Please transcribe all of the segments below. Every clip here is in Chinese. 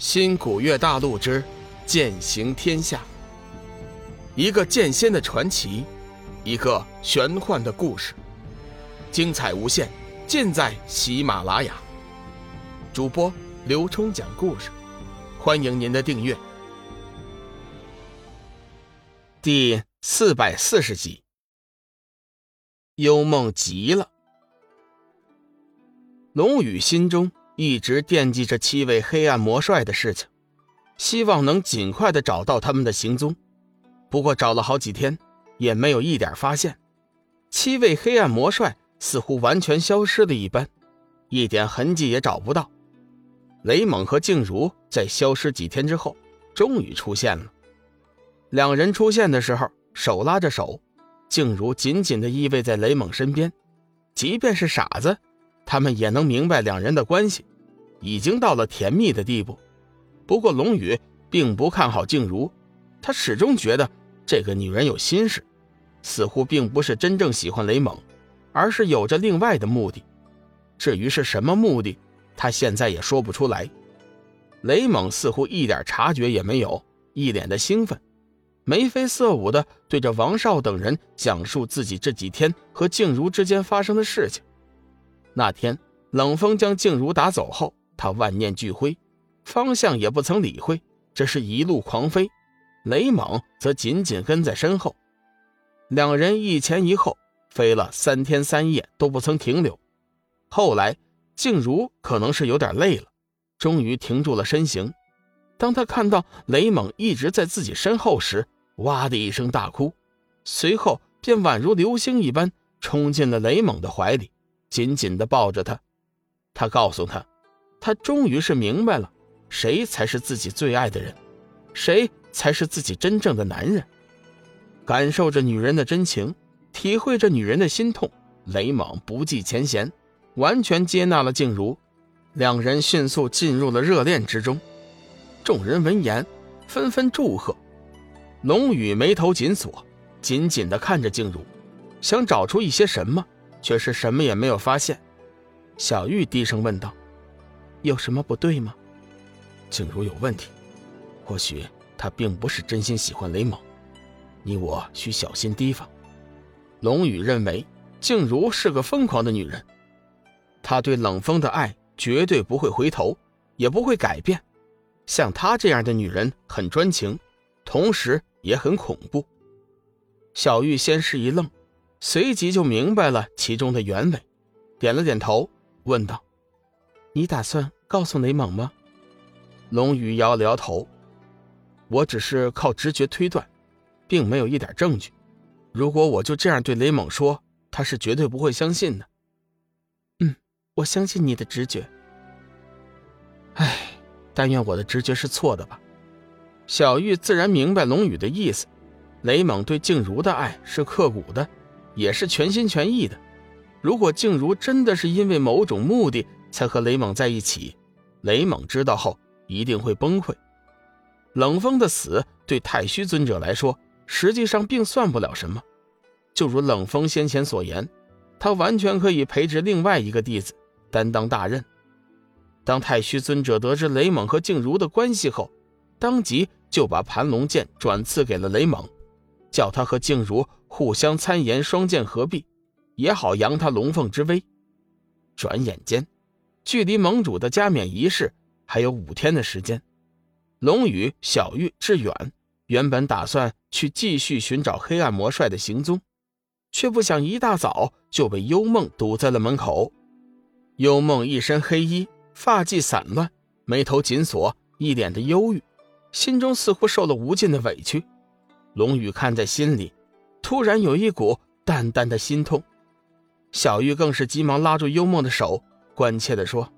新古月大陆之剑行天下，一个剑仙的传奇，一个玄幻的故事，精彩无限，尽在喜马拉雅。主播刘冲讲故事，欢迎您的订阅。第四百四十集，幽梦急了，龙宇心中。一直惦记着七位黑暗魔帅的事情，希望能尽快的找到他们的行踪。不过找了好几天，也没有一点发现。七位黑暗魔帅似乎完全消失了一般，一点痕迹也找不到。雷猛和静茹在消失几天之后，终于出现了。两人出现的时候，手拉着手，静茹紧紧的依偎在雷猛身边。即便是傻子，他们也能明白两人的关系。已经到了甜蜜的地步，不过龙宇并不看好静茹，他始终觉得这个女人有心事，似乎并不是真正喜欢雷猛，而是有着另外的目的。至于是什么目的，他现在也说不出来。雷猛似乎一点察觉也没有，一脸的兴奋，眉飞色舞的对着王少等人讲述自己这几天和静茹之间发生的事情。那天冷风将静茹打走后。他万念俱灰，方向也不曾理会，只是一路狂飞。雷猛则紧紧跟在身后，两人一前一后飞了三天三夜都不曾停留。后来，静茹可能是有点累了，终于停住了身形。当他看到雷猛一直在自己身后时，哇的一声大哭，随后便宛如流星一般冲进了雷猛的怀里，紧紧地抱着他。他告诉他。他终于是明白了，谁才是自己最爱的人，谁才是自己真正的男人。感受着女人的真情，体会着女人的心痛，雷猛不计前嫌，完全接纳了静茹。两人迅速进入了热恋之中。众人闻言，纷纷祝贺。龙宇眉头紧锁，紧紧地看着静茹，想找出一些什么，却是什么也没有发现。小玉低声问道。有什么不对吗？静茹有问题，或许她并不是真心喜欢雷猛，你我需小心提防。龙宇认为静茹是个疯狂的女人，她对冷风的爱绝对不会回头，也不会改变。像她这样的女人很专情，同时也很恐怖。小玉先是一愣，随即就明白了其中的原委，点了点头，问道。你打算告诉雷蒙吗？龙宇摇了摇头，我只是靠直觉推断，并没有一点证据。如果我就这样对雷蒙说，他是绝对不会相信的。嗯，我相信你的直觉。唉，但愿我的直觉是错的吧。小玉自然明白龙宇的意思，雷蒙对静茹的爱是刻骨的，也是全心全意的。如果静茹真的是因为某种目的，才和雷猛在一起，雷猛知道后一定会崩溃。冷风的死对太虚尊者来说，实际上并算不了什么。就如冷风先前所言，他完全可以培植另外一个弟子，担当大任。当太虚尊者得知雷猛和静茹的关系后，当即就把盘龙剑转赐给了雷猛，叫他和静茹互相参研双剑合璧，也好扬他龙凤之威。转眼间。距离盟主的加冕仪式还有五天的时间，龙宇、小玉、志远原本打算去继续寻找黑暗魔帅的行踪，却不想一大早就被幽梦堵在了门口。幽梦一身黑衣，发髻散乱，眉头紧锁，一脸的忧郁，心中似乎受了无尽的委屈。龙宇看在心里，突然有一股淡淡的心痛。小玉更是急忙拉住幽梦的手。关切地说：“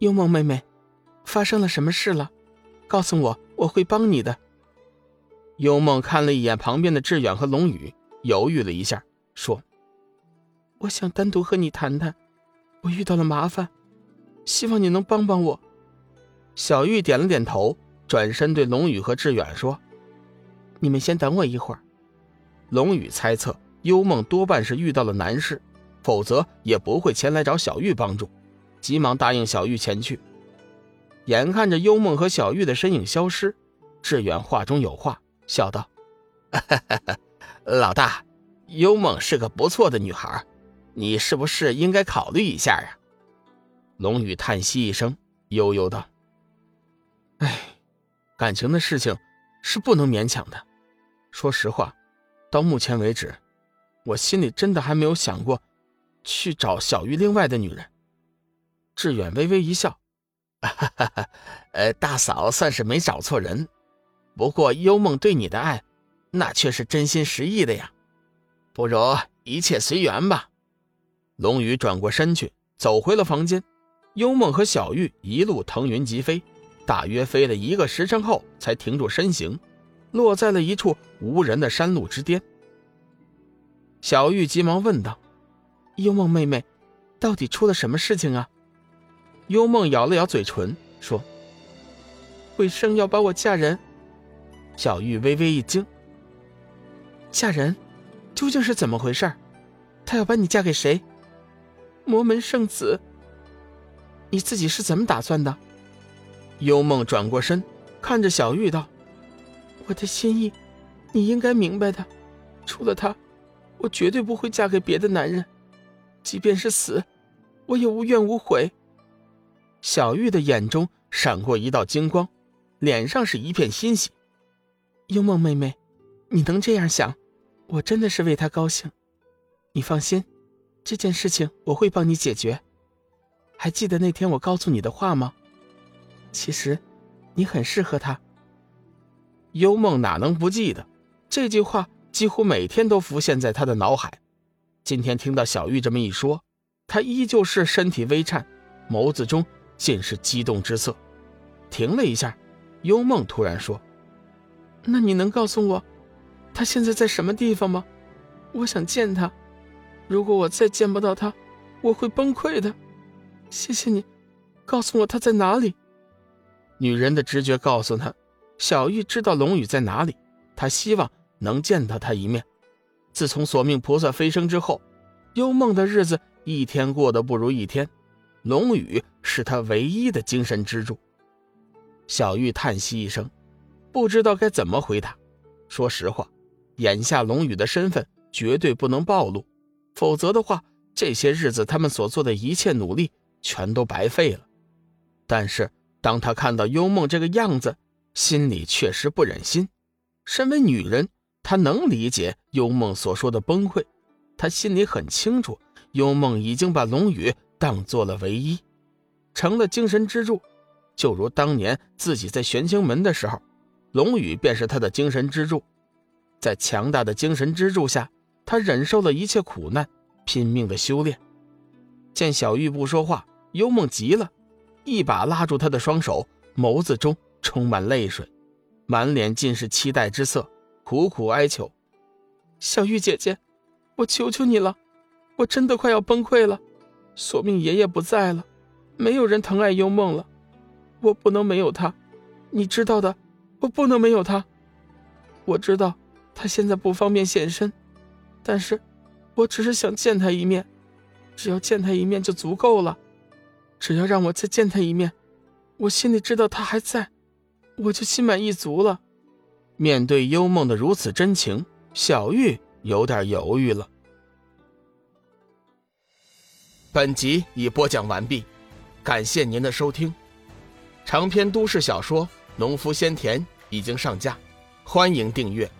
幽梦妹妹，发生了什么事了？告诉我，我会帮你的。”幽梦看了一眼旁边的志远和龙宇，犹豫了一下，说：“我想单独和你谈谈，我遇到了麻烦，希望你能帮帮我。”小玉点了点头，转身对龙宇和志远说：“你们先等我一会儿。”龙宇猜测幽梦多半是遇到了难事。否则也不会前来找小玉帮助，急忙答应小玉前去。眼看着幽梦和小玉的身影消失，志远话中有话，笑道：“ 老大，幽梦是个不错的女孩，你是不是应该考虑一下呀？”龙宇叹息一声，悠悠道：“哎，感情的事情是不能勉强的。说实话，到目前为止，我心里真的还没有想过去找小玉另外的女人。”志远微微一笑。哈哈哈，呃，大嫂算是没找错人，不过幽梦对你的爱，那却是真心实意的呀。不如一切随缘吧。龙宇转过身去，走回了房间。幽梦和小玉一路腾云疾飞，大约飞了一个时辰后，才停住身形，落在了一处无人的山路之巅。小玉急忙问道：“幽梦妹妹，到底出了什么事情啊？”幽梦咬了咬嘴唇，说：“鬼生要把我嫁人。”小玉微微一惊：“嫁人？究竟是怎么回事？他要把你嫁给谁？魔门圣子？你自己是怎么打算的？”幽梦转过身，看着小玉道：“我的心意，你应该明白的。除了他，我绝对不会嫁给别的男人。即便是死，我也无怨无悔。”小玉的眼中闪过一道金光，脸上是一片欣喜。幽梦妹妹，你能这样想，我真的是为她高兴。你放心，这件事情我会帮你解决。还记得那天我告诉你的话吗？其实，你很适合他。幽梦哪能不记得？这句话几乎每天都浮现在他的脑海。今天听到小玉这么一说，他依旧是身体微颤，眸子中。尽是激动之色，停了一下，幽梦突然说：“那你能告诉我，他现在在什么地方吗？我想见他。如果我再见不到他，我会崩溃的。谢谢你，告诉我他在哪里。”女人的直觉告诉她，小玉知道龙宇在哪里，她希望能见到他一面。自从索命菩萨飞升之后，幽梦的日子一天过得不如一天。龙宇是他唯一的精神支柱。小玉叹息一声，不知道该怎么回答。说实话，眼下龙宇的身份绝对不能暴露，否则的话，这些日子他们所做的一切努力全都白费了。但是，当他看到幽梦这个样子，心里确实不忍心。身为女人，她能理解幽梦所说的崩溃。他心里很清楚，幽梦已经把龙宇。当做了唯一，成了精神支柱，就如当年自己在玄清门的时候，龙宇便是他的精神支柱。在强大的精神支柱下，他忍受了一切苦难，拼命的修炼。见小玉不说话，幽梦急了，一把拉住他的双手，眸子中充满泪水，满脸尽是期待之色，苦苦哀求：“小玉姐姐，我求求你了，我真的快要崩溃了。”索命爷爷不在了，没有人疼爱幽梦了，我不能没有他，你知道的，我不能没有他。我知道他现在不方便现身，但是，我只是想见他一面，只要见他一面就足够了，只要让我再见他一面，我心里知道他还在，我就心满意足了。面对幽梦的如此真情，小玉有点犹豫了。本集已播讲完毕，感谢您的收听。长篇都市小说《农夫先田》已经上架，欢迎订阅。